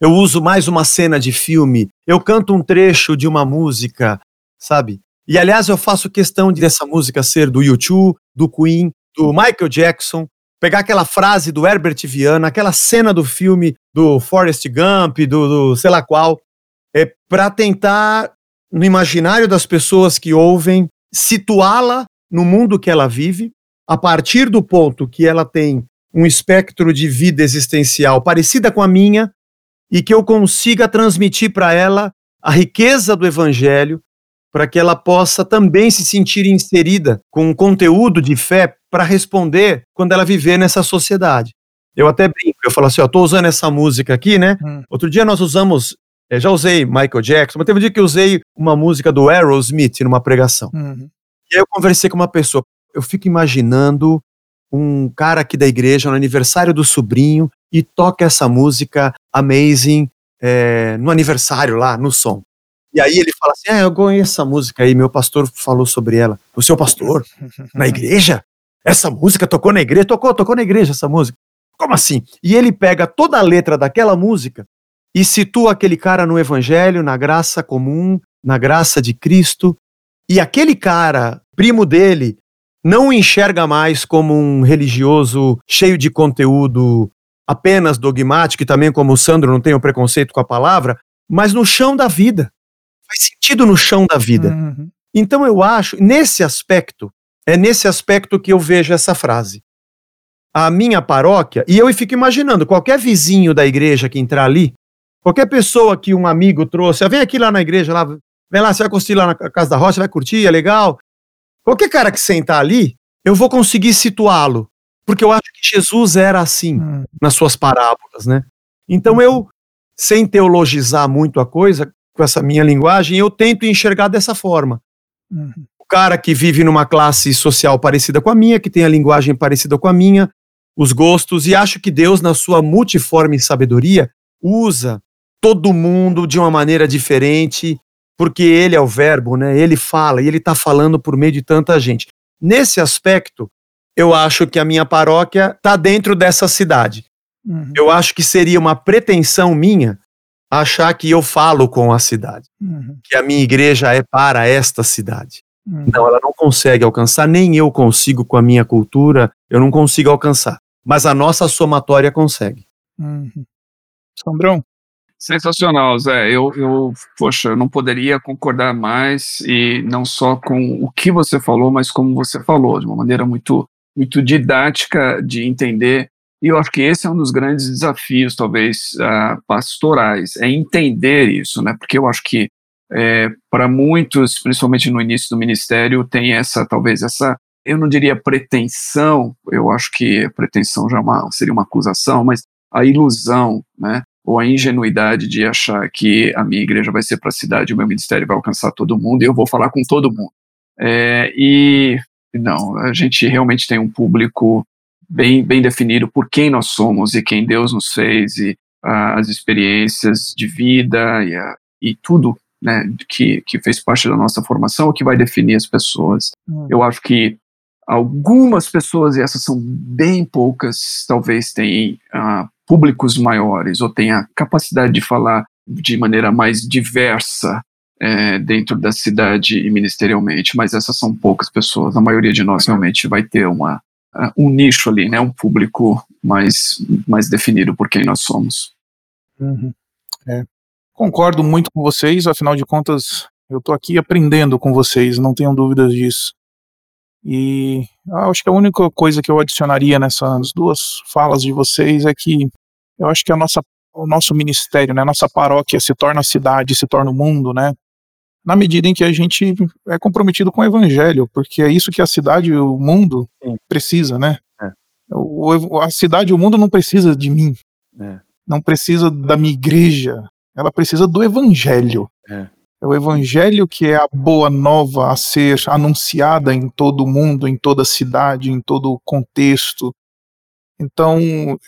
eu uso mais uma cena de filme, eu canto um trecho de uma música, sabe? E aliás, eu faço questão de dessa música ser do U2, do Queen, do Michael Jackson, pegar aquela frase do Herbert Viana, aquela cena do filme do Forrest Gump, do, do sei lá qual, é para tentar no imaginário das pessoas que ouvem situá-la no mundo que ela vive, a partir do ponto que ela tem um espectro de vida existencial parecida com a minha, e que eu consiga transmitir para ela a riqueza do evangelho, para que ela possa também se sentir inserida com um conteúdo de fé para responder quando ela viver nessa sociedade. Eu até brinco, eu falo assim, ó, tô usando essa música aqui, né? Hum. Outro dia nós usamos, é, já usei Michael Jackson, mas teve um dia que eu usei uma música do Aerosmith numa pregação. Uhum. E aí eu conversei com uma pessoa, eu fico imaginando um cara aqui da igreja no aniversário do sobrinho e toca essa música Amazing é, no aniversário lá, no som. E aí ele fala assim: ah, eu conheço essa música aí, meu pastor falou sobre ela. O seu pastor? Na igreja? Essa música tocou na igreja? Tocou, tocou na igreja essa música. Como assim? E ele pega toda a letra daquela música e situa aquele cara no evangelho, na graça comum, na graça de Cristo. E aquele cara, primo dele, não o enxerga mais como um religioso cheio de conteúdo apenas dogmático, e também como o Sandro não tem o preconceito com a palavra, mas no chão da vida. Faz sentido no chão da vida. Uhum. Então eu acho, nesse aspecto, é nesse aspecto que eu vejo essa frase. A minha paróquia, e eu fico imaginando, qualquer vizinho da igreja que entrar ali, qualquer pessoa que um amigo trouxe, ah, vem aqui lá na igreja, lá, vem lá, você vai curtir lá na casa da rocha, vai curtir, é legal. Qualquer cara que sentar ali, eu vou conseguir situá-lo porque eu acho que Jesus era assim hum. nas suas parábolas, né? Então eu, sem teologizar muito a coisa, com essa minha linguagem, eu tento enxergar dessa forma. Uhum. O cara que vive numa classe social parecida com a minha, que tem a linguagem parecida com a minha, os gostos, e acho que Deus, na sua multiforme sabedoria, usa todo mundo de uma maneira diferente porque ele é o verbo, né? Ele fala e ele está falando por meio de tanta gente. Nesse aspecto, eu acho que a minha paróquia está dentro dessa cidade. Uhum. Eu acho que seria uma pretensão minha achar que eu falo com a cidade, uhum. que a minha igreja é para esta cidade. Uhum. Não, ela não consegue alcançar, nem eu consigo com a minha cultura, eu não consigo alcançar. Mas a nossa somatória consegue. Uhum. Sandrão? Sensacional, Zé. Eu, eu, poxa, não poderia concordar mais e não só com o que você falou, mas como você falou, de uma maneira muito, muito didática de entender e eu acho que esse é um dos grandes desafios, talvez, uh, pastorais, é entender isso, né? Porque eu acho que é, para muitos, principalmente no início do ministério, tem essa, talvez, essa, eu não diria pretensão, eu acho que pretensão já é uma, seria uma acusação, mas a ilusão, né? Ou a ingenuidade de achar que a minha igreja vai ser para a cidade, o meu ministério vai alcançar todo mundo e eu vou falar com todo mundo. É, e não, a gente realmente tem um público bem, bem definido por quem nós somos e quem Deus nos fez e as experiências de vida e, uh, e tudo né, que, que fez parte da nossa formação, o que vai definir as pessoas. Hum. Eu acho que algumas pessoas, e essas são bem poucas, talvez tenham uh, públicos maiores ou tenham a capacidade de falar de maneira mais diversa é, dentro da cidade e ministerialmente, mas essas são poucas pessoas. A maioria de nós realmente vai ter uma, uh, um nicho ali, né, um público mais, mais definido por quem nós somos. Uhum. É. Concordo muito com vocês, afinal de contas, eu estou aqui aprendendo com vocês, não tenham dúvidas disso. E ah, acho que a única coisa que eu adicionaria nessas duas falas de vocês é que eu acho que a nossa, o nosso ministério, né, a nossa paróquia se torna cidade, se torna o mundo, né? na medida em que a gente é comprometido com o evangelho, porque é isso que a cidade e o mundo Sim. precisa, né? É. O, a cidade e o mundo não precisa de mim, é. não precisa da minha igreja, ela precisa do evangelho. É. é o evangelho que é a boa nova a ser anunciada em todo o mundo, em toda a cidade, em todo o contexto. Então,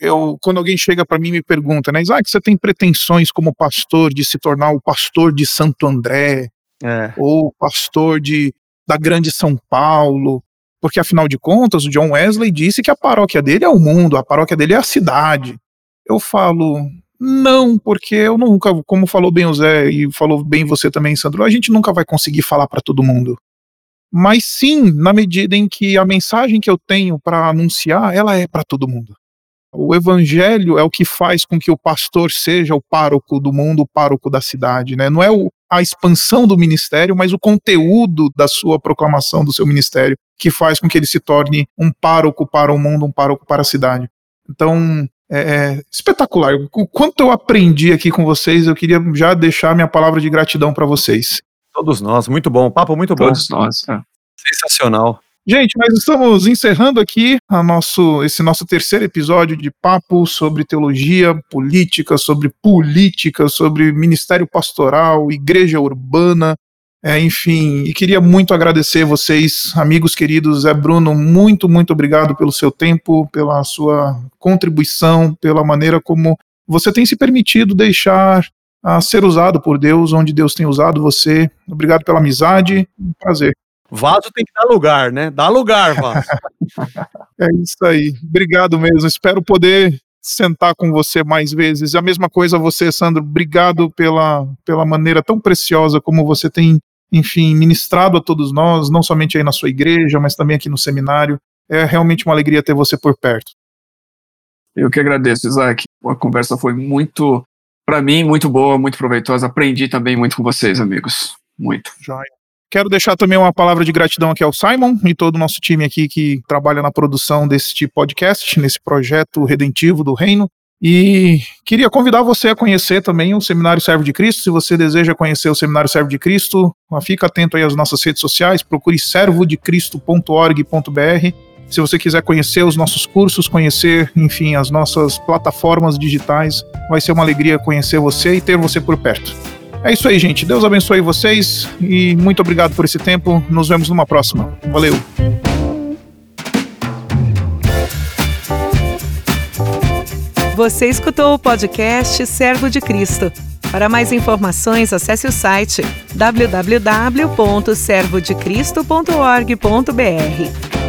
eu, quando alguém chega para mim e me pergunta, né, Isaac, você tem pretensões como pastor de se tornar o pastor de Santo André, é. ou pastor de, da Grande São Paulo, porque afinal de contas o John Wesley disse que a paróquia dele é o mundo, a paróquia dele é a cidade. Eu falo, não, porque eu nunca, como falou bem o Zé e falou bem você também, Sandro, a gente nunca vai conseguir falar para todo mundo. Mas sim, na medida em que a mensagem que eu tenho para anunciar, ela é para todo mundo. O evangelho é o que faz com que o pastor seja o pároco do mundo, o pároco da cidade, né? Não é o, a expansão do ministério, mas o conteúdo da sua proclamação do seu ministério que faz com que ele se torne um pároco para o mundo, um pároco para a cidade. Então, é, é espetacular. O quanto eu aprendi aqui com vocês, eu queria já deixar minha palavra de gratidão para vocês. Todos nós, muito bom, papo muito bom. Todos nós. É. Sensacional. Gente, nós estamos encerrando aqui a nosso, esse nosso terceiro episódio de papo sobre teologia, política, sobre política, sobre ministério pastoral, igreja urbana, é, enfim, e queria muito agradecer vocês, amigos queridos. Zé Bruno, muito, muito obrigado pelo seu tempo, pela sua contribuição, pela maneira como você tem se permitido deixar a ser usado por Deus, onde Deus tem usado você. Obrigado pela amizade, um prazer. Vaso tem que dar lugar, né? Dá lugar, vaso. é isso aí. Obrigado mesmo. Espero poder sentar com você mais vezes. A mesma coisa você, Sandro. Obrigado pela, pela maneira tão preciosa como você tem, enfim, ministrado a todos nós, não somente aí na sua igreja, mas também aqui no seminário. É realmente uma alegria ter você por perto. Eu que agradeço, Isaac. A conversa foi muito, para mim, muito boa, muito proveitosa. Aprendi também muito com vocês, amigos. Muito. Joia. Quero deixar também uma palavra de gratidão aqui ao Simon e todo o nosso time aqui que trabalha na produção deste podcast, nesse projeto redentivo do Reino. E queria convidar você a conhecer também o Seminário Servo de Cristo. Se você deseja conhecer o Seminário Servo de Cristo, fica atento aí às nossas redes sociais, procure servodecristo.org.br. Se você quiser conhecer os nossos cursos, conhecer, enfim, as nossas plataformas digitais, vai ser uma alegria conhecer você e ter você por perto. É isso aí, gente. Deus abençoe vocês e muito obrigado por esse tempo. Nos vemos numa próxima. Valeu. Você escutou o podcast Servo de Cristo. Para mais informações, acesse o site www.servodecristo.org.br.